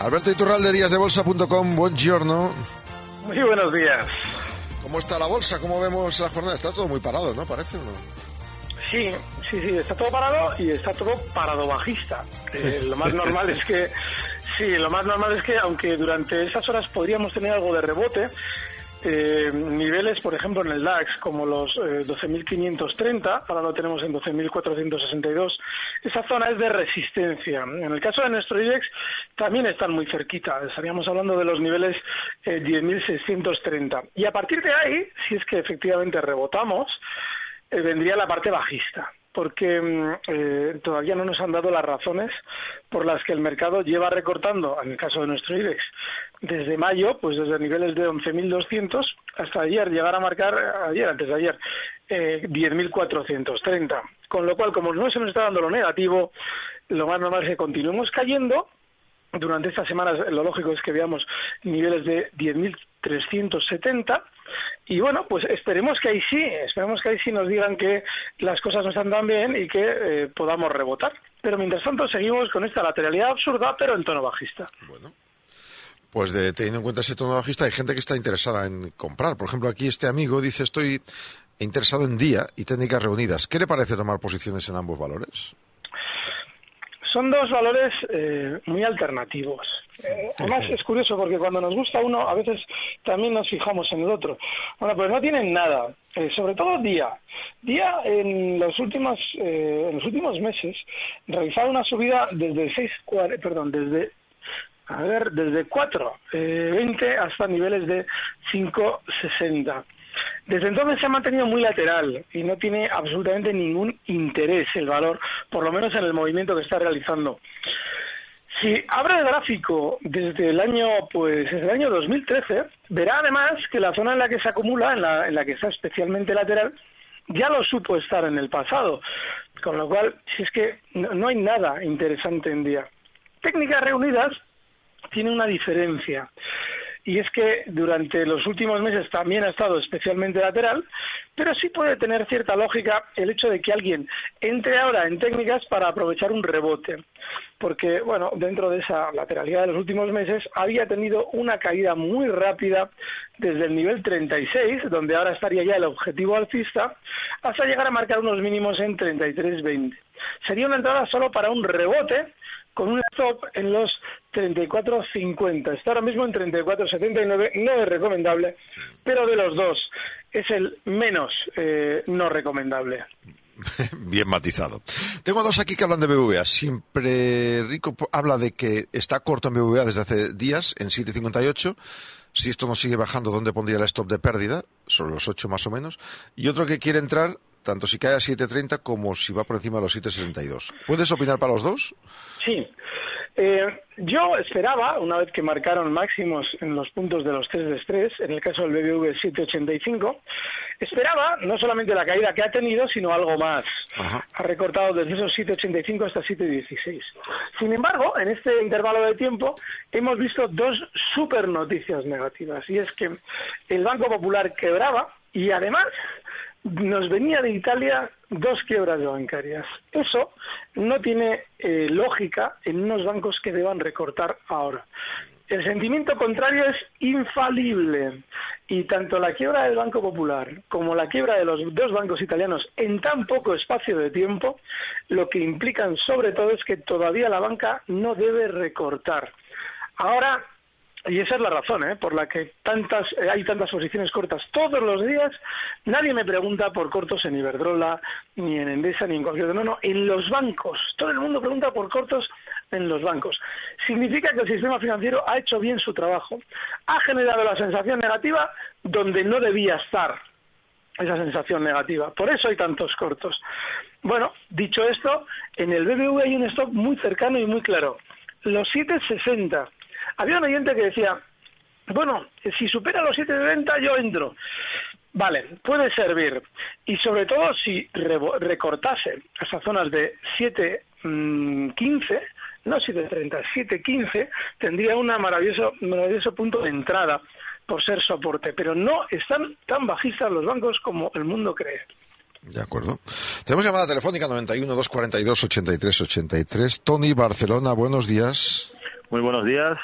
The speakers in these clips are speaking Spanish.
Alberto Iturralde, díasdebolsa.com. Buongiorno. Muy buenos días. ¿Cómo está la bolsa? ¿Cómo vemos la jornada? Está todo muy parado, ¿no? Parece, ¿o no? Sí, sí, sí, está todo parado y está todo parado bajista. Eh, lo más normal es que, sí, lo más normal es que, aunque durante esas horas podríamos tener algo de rebote, eh, niveles, por ejemplo, en el DAX, como los eh, 12.530, ahora lo tenemos en 12.462, esa zona es de resistencia. En el caso de nuestro IBEX, también están muy cerquita, estaríamos hablando de los niveles eh, 10.630. Y a partir de ahí, si es que efectivamente rebotamos, eh, vendría la parte bajista porque mm, eh, todavía no nos han dado las razones por las que el mercado lleva recortando, en el caso de nuestro IBEX, desde mayo, pues desde niveles de 11.200 hasta ayer, llegar a marcar, ayer, antes de ayer, eh, 10.430. Con lo cual, como no se nos está dando lo negativo, lo más normal es que continuemos cayendo. Durante estas semanas, lo lógico es que veamos niveles de 10.370 y bueno, pues esperemos que ahí sí, esperemos que ahí sí nos digan que las cosas no están tan bien y que eh, podamos rebotar. Pero mientras tanto seguimos con esta lateralidad absurda, pero en tono bajista. Bueno. Pues de, teniendo en cuenta ese tono bajista, hay gente que está interesada en comprar. Por ejemplo, aquí este amigo dice, estoy interesado en día y técnicas reunidas. ¿Qué le parece tomar posiciones en ambos valores? Son dos valores eh, muy alternativos. Eh, además es curioso porque cuando nos gusta uno a veces también nos fijamos en el otro. Bueno, pues no tienen nada, eh, sobre todo Día. Día en los últimos eh, en los últimos meses realizaba una subida desde 6 perdón, desde a ver, desde 4, eh, 20 hasta niveles de 5,60. Desde entonces se ha mantenido muy lateral y no tiene absolutamente ningún interés el valor, por lo menos en el movimiento que está realizando. Si abre el gráfico desde el año, pues desde el año 2013, verá además que la zona en la que se acumula, en la, en la que está especialmente lateral, ya lo supo estar en el pasado. Con lo cual, si es que no, no hay nada interesante en día. Técnicas reunidas tiene una diferencia y es que durante los últimos meses también ha estado especialmente lateral, pero sí puede tener cierta lógica el hecho de que alguien entre ahora en técnicas para aprovechar un rebote, porque bueno, dentro de esa lateralidad de los últimos meses había tenido una caída muy rápida desde el nivel 36, donde ahora estaría ya el objetivo alcista, hasta llegar a marcar unos mínimos en 33.20. Sería una entrada solo para un rebote con un stop en los 34.50. Está ahora mismo en 34.79, no es recomendable, pero de los dos es el menos eh, no recomendable. Bien matizado. Tengo dos aquí que hablan de BBVA. Siempre Rico habla de que está corto en BBVA desde hace días, en 7.58. Si esto no sigue bajando, ¿dónde pondría el stop de pérdida? Sobre los 8 más o menos. Y otro que quiere entrar, tanto si cae a 7.30 como si va por encima de los 7.62. ¿Puedes opinar para los dos? Sí. Eh, yo esperaba, una vez que marcaron máximos en los puntos de los test de estrés, en el caso del BBV 785, esperaba no solamente la caída que ha tenido, sino algo más. Ajá. Ha recortado desde esos 785 hasta 716. Sin embargo, en este intervalo de tiempo hemos visto dos super noticias negativas. Y es que el Banco Popular quebraba y además nos venía de Italia dos quiebras bancarias. Eso no tiene eh, lógica en unos bancos que deban recortar ahora. El sentimiento contrario es infalible y tanto la quiebra del Banco Popular como la quiebra de los dos bancos italianos en tan poco espacio de tiempo lo que implican sobre todo es que todavía la banca no debe recortar. Ahora y esa es la razón ¿eh? por la que tantas eh, hay tantas posiciones cortas todos los días. Nadie me pregunta por cortos en Iberdrola, ni en Endesa, ni en cualquier otro. No, no, en los bancos. Todo el mundo pregunta por cortos en los bancos. Significa que el sistema financiero ha hecho bien su trabajo. Ha generado la sensación negativa donde no debía estar esa sensación negativa. Por eso hay tantos cortos. Bueno, dicho esto, en el BBV hay un stop muy cercano y muy claro. Los 760 había un oyente que decía, bueno, si supera los 7,90 yo entro. Vale, puede servir. Y sobre todo si recortase esas zonas de 7,15, mm, no 7,30, 7,15, tendría un maravilloso, maravilloso punto de entrada por ser soporte. Pero no están tan bajistas los bancos como el mundo cree. De acuerdo. Tenemos llamada telefónica 91 242 83 83. Tony Barcelona, buenos días. Muy buenos días.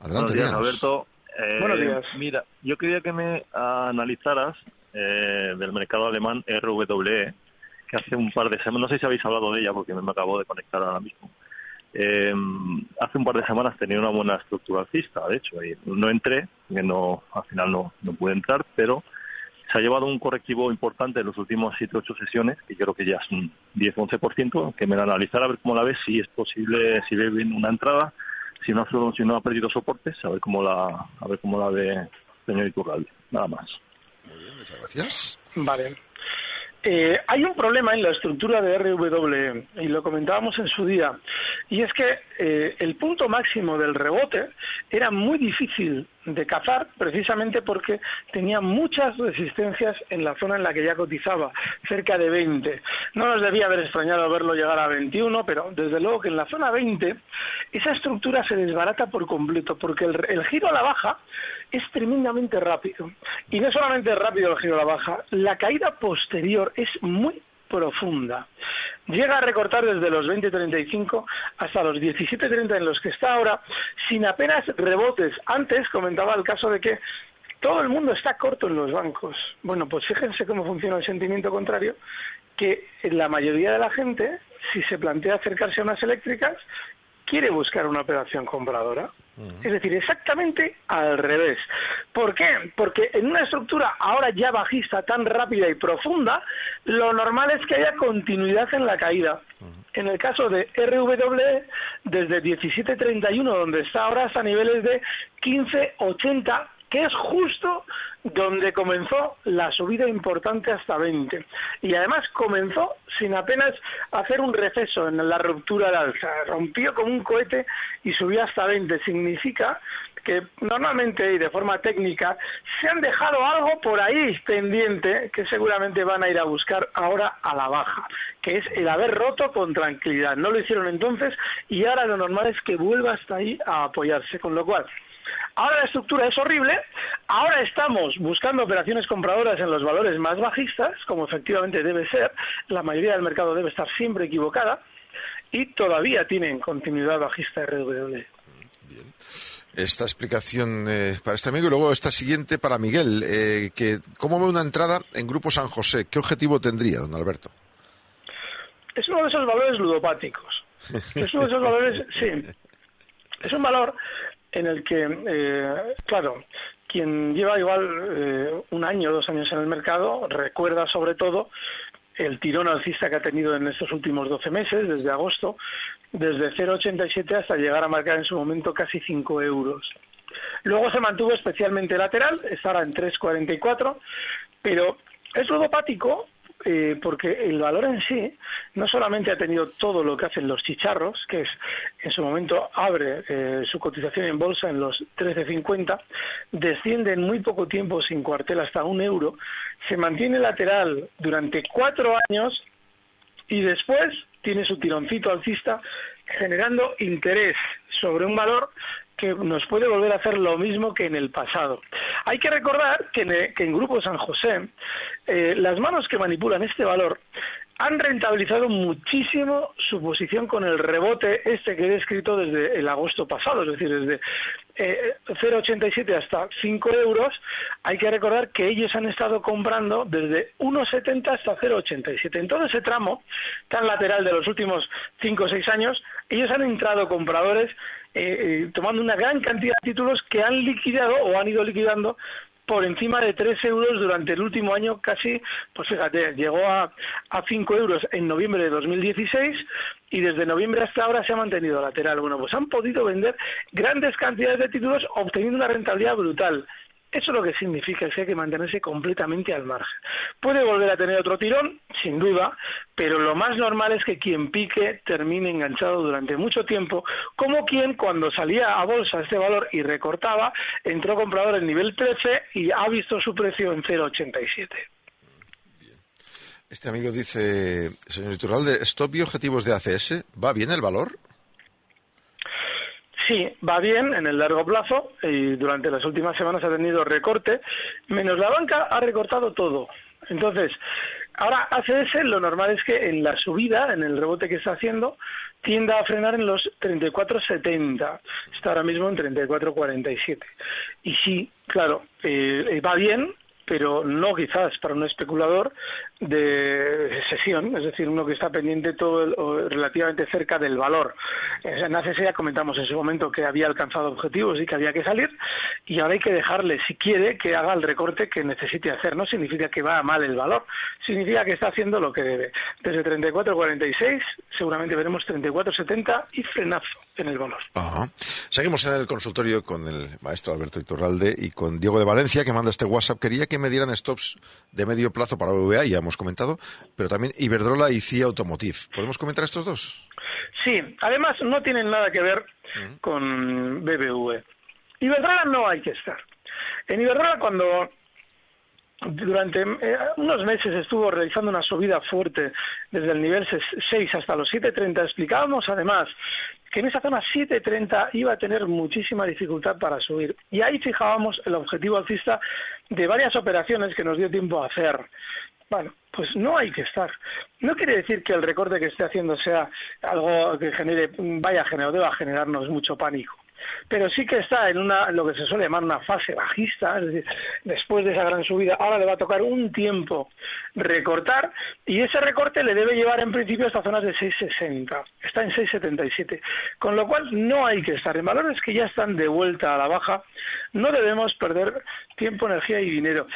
Adelante, Buenos días, Alberto. Eh, Buenos días. Mira, yo quería que me analizaras eh, del mercado alemán RWE, que hace un par de semanas, no sé si habéis hablado de ella porque me acabo de conectar ahora mismo. Eh, hace un par de semanas tenía una buena estructura alcista, de hecho, y no entré, que no, al final no, no pude entrar, pero se ha llevado un correctivo importante en los últimos 7-8 sesiones, que creo que ya es un 10-11%, que me la analizara a ver cómo la ves, si es posible, si ve bien una entrada, si no, si no ha perdido soportes, a ver cómo la, a ver cómo la ve señor Iturralde. Nada más. Muy bien, muchas gracias. Vale. Eh, hay un problema en la estructura de RWE, y lo comentábamos en su día, y es que eh, el punto máximo del rebote era muy difícil de cazar precisamente porque tenía muchas resistencias en la zona en la que ya cotizaba, cerca de 20. No nos debía haber extrañado verlo llegar a 21, pero desde luego que en la zona 20 esa estructura se desbarata por completo porque el, el giro a la baja es tremendamente rápido. Y no solamente es rápido el giro a la baja, la caída posterior es muy profunda. Llega a recortar desde los 20.35 hasta los 17.30 en los que está ahora, sin apenas rebotes. Antes comentaba el caso de que todo el mundo está corto en los bancos. Bueno, pues fíjense cómo funciona el sentimiento contrario, que la mayoría de la gente, si se plantea acercarse a unas eléctricas, quiere buscar una operación compradora. Es decir, exactamente al revés. ¿Por qué? Porque en una estructura ahora ya bajista, tan rápida y profunda, lo normal es que haya continuidad en la caída. En el caso de RWE, desde 17.31, donde está ahora, hasta niveles de 15.80, que es justo donde comenzó la subida importante hasta 20. Y además comenzó sin apenas hacer un receso en la ruptura de alza. Rompió como un cohete y subió hasta 20. Significa que normalmente y de forma técnica se han dejado algo por ahí pendiente que seguramente van a ir a buscar ahora a la baja, que es el haber roto con tranquilidad. No lo hicieron entonces y ahora lo normal es que vuelva hasta ahí a apoyarse, con lo cual Ahora la estructura es horrible, ahora estamos buscando operaciones compradoras en los valores más bajistas, como efectivamente debe ser, la mayoría del mercado debe estar siempre equivocada, y todavía tienen continuidad bajista RW. Bien. Esta explicación eh, para este amigo y luego esta siguiente para Miguel, eh, que ¿cómo ve una entrada en Grupo San José? ¿Qué objetivo tendría, don Alberto? Es uno de esos valores ludopáticos. Es uno de esos valores, sí. Es un valor en el que, eh, claro, quien lleva igual eh, un año o dos años en el mercado recuerda sobre todo el tirón alcista que ha tenido en estos últimos 12 meses, desde agosto, desde 0,87 hasta llegar a marcar en su momento casi 5 euros. Luego se mantuvo especialmente lateral, estará en 3,44, pero es ludopático eh, porque el valor en sí no solamente ha tenido todo lo que hacen los chicharros, que es en su momento abre eh, su cotización en bolsa en los 13.50, desciende en muy poco tiempo sin cuartel hasta un euro, se mantiene lateral durante cuatro años y después tiene su tironcito alcista generando interés sobre un valor que nos puede volver a hacer lo mismo que en el pasado. Hay que recordar que en, Grupo San José, eh, las manos que manipulan este valor han rentabilizado muchísimo su posición con el rebote este que he descrito desde el agosto pasado, es decir, desde 0,87 eh, hasta 5 euros. Hay que recordar que ellos han estado comprando desde 1,70 hasta 0,87. En todo ese tramo tan lateral de los últimos 5 o 6 años, ellos han entrado compradores eh, tomando una gran cantidad de títulos que han liquidado o han ido liquidando por encima de 3 euros durante el último año, casi, pues fíjate, llegó a, a 5 euros en noviembre de 2016 y desde noviembre hasta ahora se ha mantenido lateral. Bueno, pues han podido vender grandes cantidades de títulos obteniendo una rentabilidad brutal. Eso lo que significa que hay que mantenerse completamente al margen. Puede volver a tener otro tirón, sin duda, pero lo más normal es que quien pique termine enganchado durante mucho tiempo, como quien cuando salía a bolsa este valor y recortaba, entró comprador en nivel 13 y ha visto su precio en 0,87. Este amigo dice, señor Iturralde, stop y objetivos de ACS, ¿va bien el valor? Sí, va bien en el largo plazo y durante las últimas semanas ha tenido recorte, menos la banca ha recortado todo. Entonces, ahora ACS lo normal es que en la subida, en el rebote que está haciendo, tienda a frenar en los 34.70. Está ahora mismo en 34.47. Y sí, claro, eh, va bien, pero no quizás para un especulador de sesión, es decir, uno que está pendiente todo relativamente cerca del valor. En ACS ya comentamos en su momento que había alcanzado objetivos y que había que salir, y ahora hay que dejarle, si quiere, que haga el recorte que necesite hacer. No significa que va mal el valor, significa que está haciendo lo que debe. Desde 34.46 seguramente veremos 34.70 y frenazo en el bono. Seguimos en el consultorio con el maestro Alberto Iturralde y con Diego de Valencia, que manda este WhatsApp. Quería que me dieran stops de medio plazo para BVA, ya hemos comentado, pero también Iberdrola y CIA Automotive. ¿Podemos comentar estos dos? Sí, además no tienen nada que ver con BBV. Iberdrola no hay que estar. En Iberdrola cuando durante eh, unos meses estuvo realizando una subida fuerte desde el nivel 6 hasta los 7.30. Explicábamos además que en esa zona 7.30 iba a tener muchísima dificultad para subir. Y ahí fijábamos el objetivo alcista de varias operaciones que nos dio tiempo a hacer. Bueno, pues no hay que estar. No quiere decir que el recorte que esté haciendo sea algo que genere, vaya a generar, deba generarnos mucho pánico pero sí que está en una lo que se suele llamar una fase bajista, es decir, después de esa gran subida, ahora le va a tocar un tiempo recortar y ese recorte le debe llevar en principio hasta zonas de 6,60, está en 6,77, con lo cual no hay que estar en valores que ya están de vuelta a la baja, no debemos perder tiempo, energía y dinero.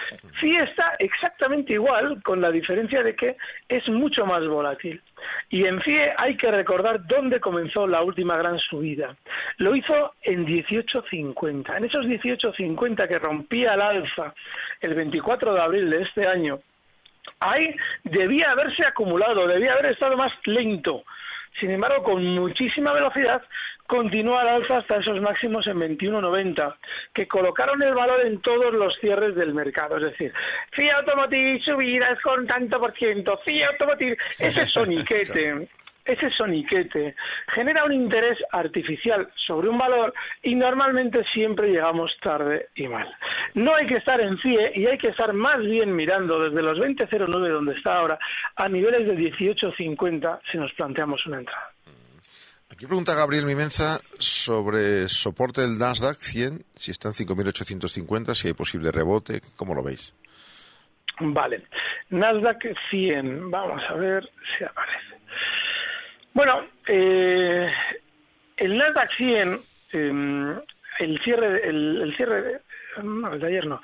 Sí está exactamente igual, con la diferencia de que es mucho más volátil. Y en FIE hay que recordar dónde comenzó la última gran subida. Lo hizo en 18.50. En esos 18.50 que rompía el alza el 24 de abril de este año, ahí debía haberse acumulado, debía haber estado más lento. Sin embargo, con muchísima velocidad continúa al alza hasta esos máximos en 21.90, que colocaron el valor en todos los cierres del mercado. Es decir, FIA Automotive subidas con tanto por ciento, FIA Automotive, ese soniquete, ese soniquete genera un interés artificial sobre un valor y normalmente siempre llegamos tarde y mal. No hay que estar en CIE y hay que estar más bien mirando desde los 20.09 donde está ahora a niveles de 18.50 si nos planteamos una entrada. Aquí pregunta Gabriel Mimenza sobre soporte del Nasdaq 100, si está en 5.850, si hay posible rebote, ¿cómo lo veis? Vale, Nasdaq 100, vamos a ver si aparece. Bueno, eh, el Nasdaq 100, em, el cierre, el, el cierre no, de ayer no,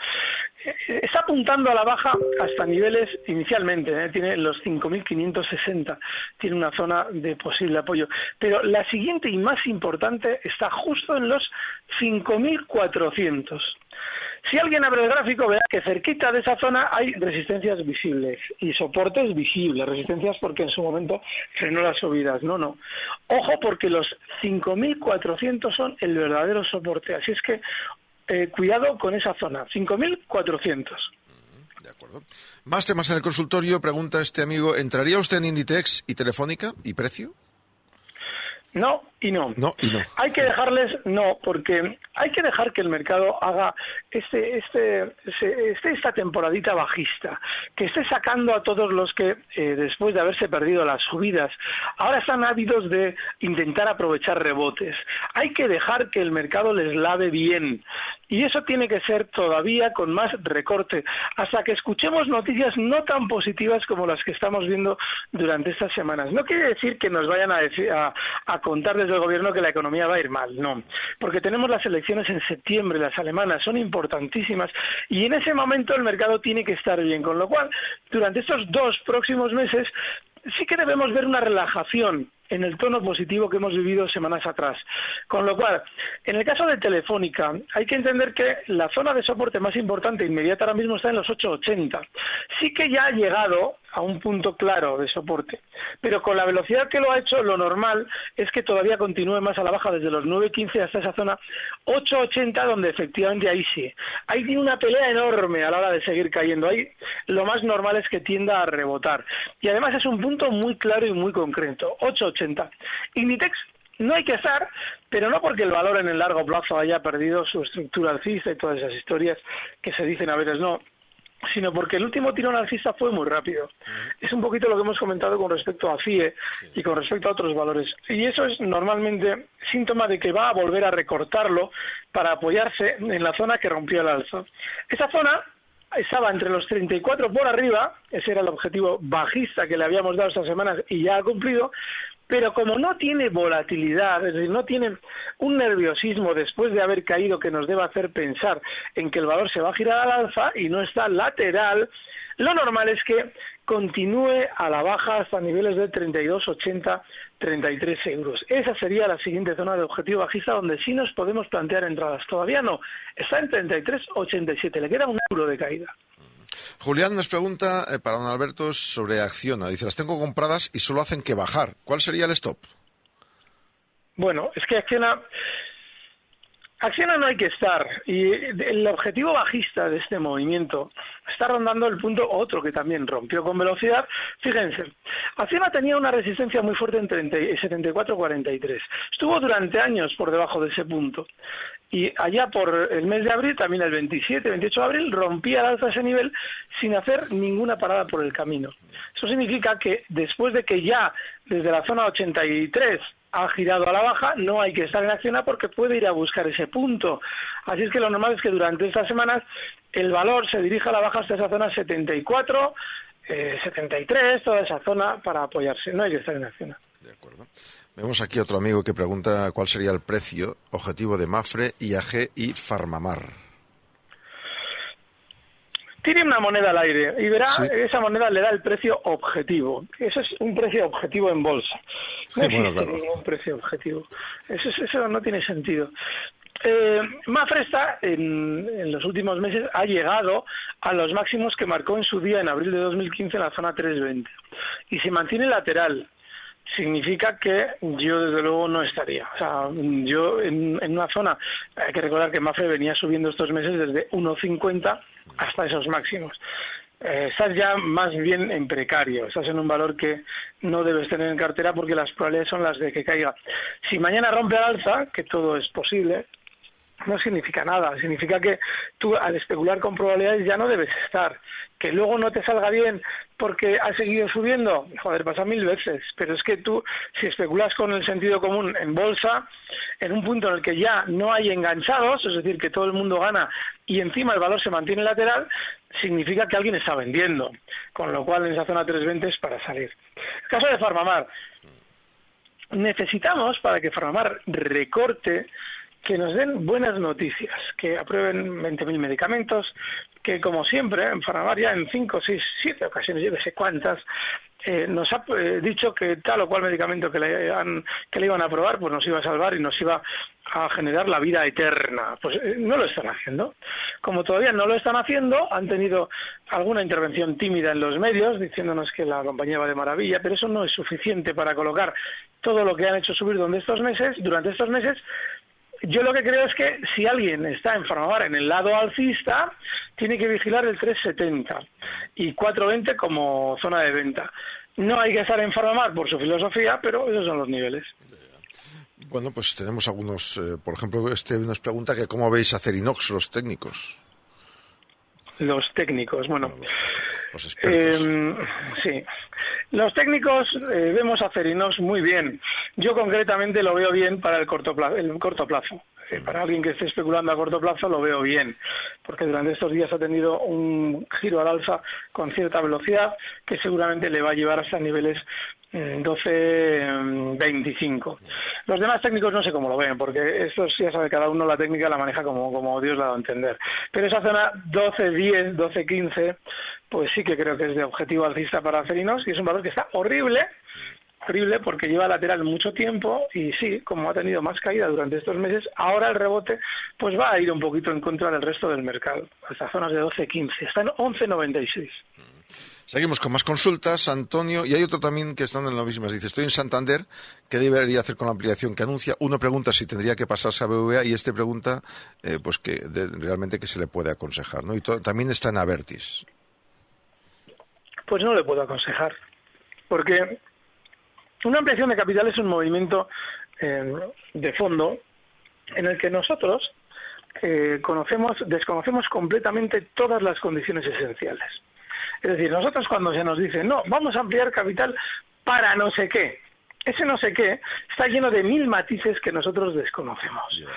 está apuntando a la baja hasta niveles inicialmente, ¿eh? tiene los 5.560, tiene una zona de posible apoyo. Pero la siguiente y más importante está justo en los 5.400. Si alguien abre el gráfico, verá que cerquita de esa zona hay resistencias visibles y soportes visibles. Resistencias porque en su momento frenó las subidas. No, no. Ojo porque los 5.400 son el verdadero soporte. Así es que eh, cuidado con esa zona, 5.400. De acuerdo. Más temas en el consultorio. Pregunta este amigo, ¿entraría usted en Inditex y Telefónica y precio? No y no. No y no. Hay que dejarles, no, porque hay que dejar que el mercado haga este, este, este, esta temporadita bajista, que esté sacando a todos los que, eh, después de haberse perdido las subidas, ahora están ávidos de intentar aprovechar rebotes. Hay que dejar que el mercado les lave bien. Y eso tiene que ser todavía con más recorte, hasta que escuchemos noticias no tan positivas como las que estamos viendo durante estas semanas. No quiere decir que nos vayan a, decir, a, a contar desde el gobierno que la economía va a ir mal, no, porque tenemos las elecciones en septiembre, las alemanas son importantísimas y en ese momento el mercado tiene que estar bien, con lo cual durante estos dos próximos meses sí que debemos ver una relajación en el tono positivo que hemos vivido semanas atrás. Con lo cual, en el caso de Telefónica, hay que entender que la zona de soporte más importante inmediata ahora mismo está en los 880. Sí que ya ha llegado a un punto claro de soporte, pero con la velocidad que lo ha hecho, lo normal es que todavía continúe más a la baja desde los 9.15 hasta esa zona 8.80, donde efectivamente ahí sí. Ahí tiene una pelea enorme a la hora de seguir cayendo. Ahí lo más normal es que tienda a rebotar. Y además es un punto muy claro y muy concreto. 8.80. Inditex no hay que estar, pero no porque el valor en el largo plazo haya perdido su estructura alcista y todas esas historias que se dicen a veces no sino porque el último tirón alcista fue muy rápido. Es un poquito lo que hemos comentado con respecto a CIE y con respecto a otros valores. Y eso es normalmente síntoma de que va a volver a recortarlo para apoyarse en la zona que rompió el alza. Esa zona estaba entre los 34 por arriba, ese era el objetivo bajista que le habíamos dado estas semanas y ya ha cumplido, pero como no tiene volatilidad, es decir, no tiene un nerviosismo después de haber caído que nos deba hacer pensar en que el valor se va a girar al alza y no está lateral, lo normal es que continúe a la baja hasta niveles de 32,80, 33 euros. Esa sería la siguiente zona de objetivo bajista donde sí nos podemos plantear entradas. Todavía no, está en 33,87, le queda un euro de caída. Julián nos pregunta eh, para don Alberto sobre Acciona. Dice, las tengo compradas y solo hacen que bajar. ¿Cuál sería el stop? Bueno, es que Acciona... Acciona no hay que estar y el objetivo bajista de este movimiento está rondando el punto otro que también rompió con velocidad. Fíjense, Acciona tenía una resistencia muy fuerte en 74-43. Estuvo durante años por debajo de ese punto y allá por el mes de abril, también el 27, 28 de abril, rompía al alza ese nivel sin hacer ninguna parada por el camino. Eso significa que después de que ya desde la zona 83 ha girado a la baja, no hay que estar en acción porque puede ir a buscar ese punto. Así es que lo normal es que durante estas semanas el valor se dirija a la baja hasta esa zona 74, 73, eh, toda esa zona para apoyarse. No hay que estar en acción. De acuerdo. Vemos aquí otro amigo que pregunta cuál sería el precio objetivo de Mafre, IAG y Farmamar. Tiene una moneda al aire y verá, esa moneda le da el precio objetivo. Eso es un precio objetivo en bolsa. No existe ningún precio objetivo. Eso, eso no tiene sentido. Eh, Mafre está en, en, los últimos meses ha llegado a los máximos que marcó en su día en abril de 2015 en la zona 320 y se mantiene lateral significa que yo desde luego no estaría. O sea, yo en, una zona, hay que recordar que Mafre venía subiendo estos meses desde 1,50 hasta esos máximos. Eh, estás ya más bien en precario, estás en un valor que no debes tener en cartera porque las probabilidades son las de que caiga. Si mañana rompe al alza, que todo es posible, no significa nada, significa que tú al especular con probabilidades ya no debes estar que luego no te salga bien porque ha seguido subiendo, joder, pasa mil veces, pero es que tú, si especulas con el sentido común en bolsa, en un punto en el que ya no hay enganchados, es decir, que todo el mundo gana y encima el valor se mantiene lateral, significa que alguien está vendiendo, con lo cual en esa zona 320 es para salir. Caso de Farmamar, necesitamos para que Farmamar recorte que nos den buenas noticias, que aprueben 20.000 medicamentos, que como siempre, en Faramaria, en 5, 6, 7 ocasiones, yo no sé cuántas, eh, nos ha eh, dicho que tal o cual medicamento que le, han, que le iban a aprobar pues nos iba a salvar y nos iba a generar la vida eterna. Pues eh, no lo están haciendo. Como todavía no lo están haciendo, han tenido alguna intervención tímida en los medios diciéndonos que la compañía va de maravilla, pero eso no es suficiente para colocar todo lo que han hecho subir durante estos meses, durante estos meses yo lo que creo es que si alguien está en Farmamar en el lado alcista, tiene que vigilar el 370 y 420 como zona de venta. No hay que estar en Farmamar por su filosofía, pero esos son los niveles. Bueno, pues tenemos algunos, eh, por ejemplo, este nos pregunta que cómo veis a Cerinox los técnicos. Los técnicos, bueno. Los expertos. Em, sí. Los técnicos eh, vemos a Cerinos muy bien. Yo concretamente lo veo bien para el corto plazo. El corto plazo. Eh, para alguien que esté especulando a corto plazo lo veo bien, porque durante estos días ha tenido un giro al alza con cierta velocidad que seguramente le va a llevar hasta niveles 12.25. Los demás técnicos no sé cómo lo ven, porque esto ya sabe, cada uno la técnica la maneja como, como Dios la dado a entender. Pero esa zona 12.10, 12.15, pues sí que creo que es de objetivo alcista para Ferinos y es un valor que está horrible, horrible porque lleva lateral mucho tiempo y sí, como ha tenido más caída durante estos meses, ahora el rebote pues va a ir un poquito en contra del resto del mercado, hasta zonas de 12.15, está en 11.96. Seguimos con más consultas, Antonio, y hay otro también que están en las mismas. Dice, estoy en Santander, ¿qué debería hacer con la ampliación que anuncia? Uno pregunta si tendría que pasarse a BVA y este pregunta, eh, pues que realmente que se le puede aconsejar, ¿no? Y también está en Avertis. Pues no le puedo aconsejar, porque una ampliación de capital es un movimiento eh, de fondo en el que nosotros eh, conocemos, desconocemos completamente todas las condiciones esenciales. Es decir, nosotros cuando se nos dice, no, vamos a ampliar capital para no sé qué, ese no sé qué está lleno de mil matices que nosotros desconocemos.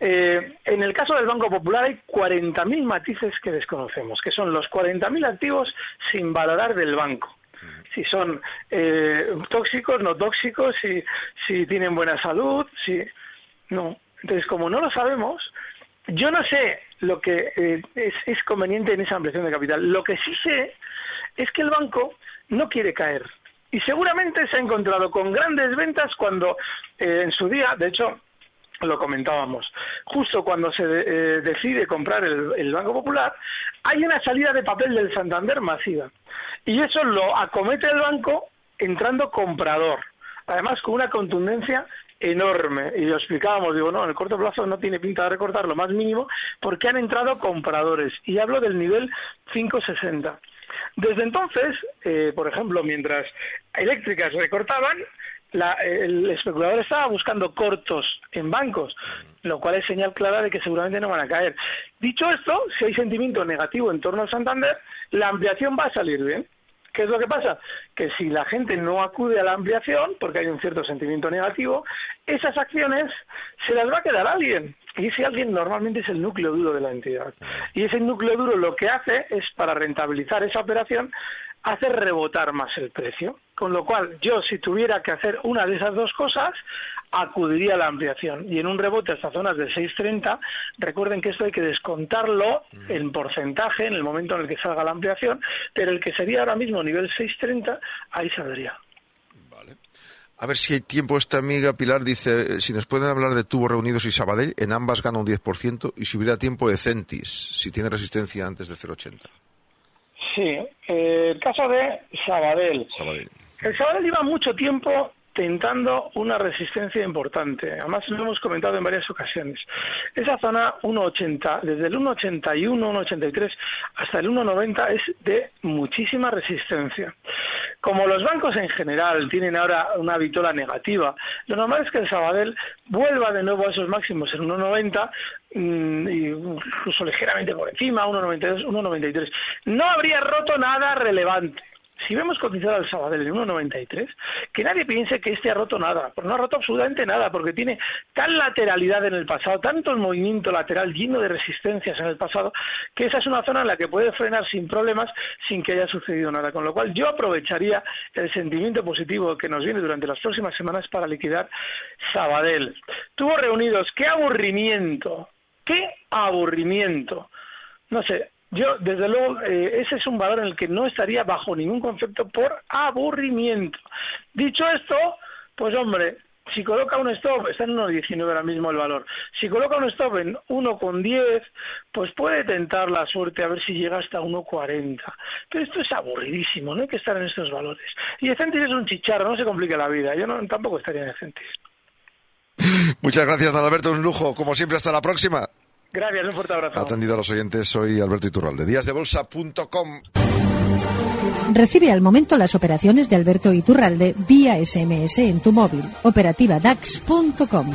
Eh, en el caso del Banco Popular hay 40.000 matices que desconocemos, que son los 40.000 activos sin valorar del banco. Si son eh, tóxicos, no tóxicos, si, si tienen buena salud, si no. Entonces, como no lo sabemos, yo no sé lo que eh, es, es conveniente en esa ampliación de capital. Lo que sí sé es que el banco no quiere caer. Y seguramente se ha encontrado con grandes ventas cuando eh, en su día, de hecho, lo comentábamos, justo cuando se eh, decide comprar el, Banco Popular, hay una salida de papel del Santander masiva. Y eso lo acomete el banco entrando comprador. Además, con una contundencia enorme. Y lo explicábamos, digo, no, en el corto plazo no tiene pinta de recortar lo más mínimo porque han entrado compradores. Y hablo del nivel 560. Desde entonces, eh, por ejemplo, mientras eléctricas recortaban, el especulador estaba buscando cortos en bancos, lo cual es señal clara de que seguramente no van a caer. Dicho esto, si hay sentimiento negativo en torno al Santander, la ampliación va a salir bien. ¿Qué es lo que pasa? Que si la gente no acude a la ampliación, porque hay un cierto sentimiento negativo, esas acciones se las va a quedar alguien. Y ese alguien normalmente es el núcleo duro de la entidad. Y ese núcleo duro lo que hace es, para rentabilizar esa operación, hacer rebotar más el precio. Con lo cual, yo si tuviera que hacer una de esas dos cosas, acudiría a la ampliación. Y en un rebote hasta zonas de 6.30, recuerden que esto hay que descontarlo en porcentaje en el momento en el que salga la ampliación, pero el que sería ahora mismo nivel 6.30, ahí saldría. A ver si hay tiempo. Esta amiga Pilar dice, si nos pueden hablar de tubos reunidos y Sabadell, en ambas gana un 10% y si hubiera tiempo de Centis, si tiene resistencia antes de 0,80. Sí, eh, el caso de Sabadell. Sabadell. El Sabadell lleva mucho tiempo tentando una resistencia importante. Además, lo hemos comentado en varias ocasiones. Esa zona 1,80, desde el 1,81, 1,83 hasta el 1,90 es de muchísima resistencia. Como los bancos en general tienen ahora una vitola negativa, lo normal es que el Sabadell vuelva de nuevo a esos máximos en 1,90 mm, incluso ligeramente por encima, 1,92, 1,93. No habría roto nada relevante si vemos cotizar al Sabadell en 1,93, que nadie piense que este ha roto nada, porque no ha roto absolutamente nada, porque tiene tal lateralidad en el pasado, tanto el movimiento lateral lleno de resistencias en el pasado, que esa es una zona en la que puede frenar sin problemas sin que haya sucedido nada. Con lo cual yo aprovecharía el sentimiento positivo que nos viene durante las próximas semanas para liquidar Sabadell. Tuvo reunidos, qué aburrimiento, qué aburrimiento. No sé, yo, desde luego, eh, ese es un valor en el que no estaría bajo ningún concepto por aburrimiento. Dicho esto, pues hombre, si coloca un stop, está en 1,19 ahora mismo el valor, si coloca un stop en 1,10, pues puede tentar la suerte a ver si llega hasta 1,40. Pero esto es aburridísimo, no hay que estar en estos valores. Y Ecentis es un chicharro, no se complica la vida, yo no, tampoco estaría en Ecentis. Muchas gracias, don Alberto, un lujo. Como siempre, hasta la próxima. Gracias, un fuerte abrazo. Atendido a los oyentes, soy Alberto Iturralde. Díasdebolsa.com. Recibe al momento las operaciones de Alberto Iturralde vía SMS en tu móvil. Operativa DAX.com.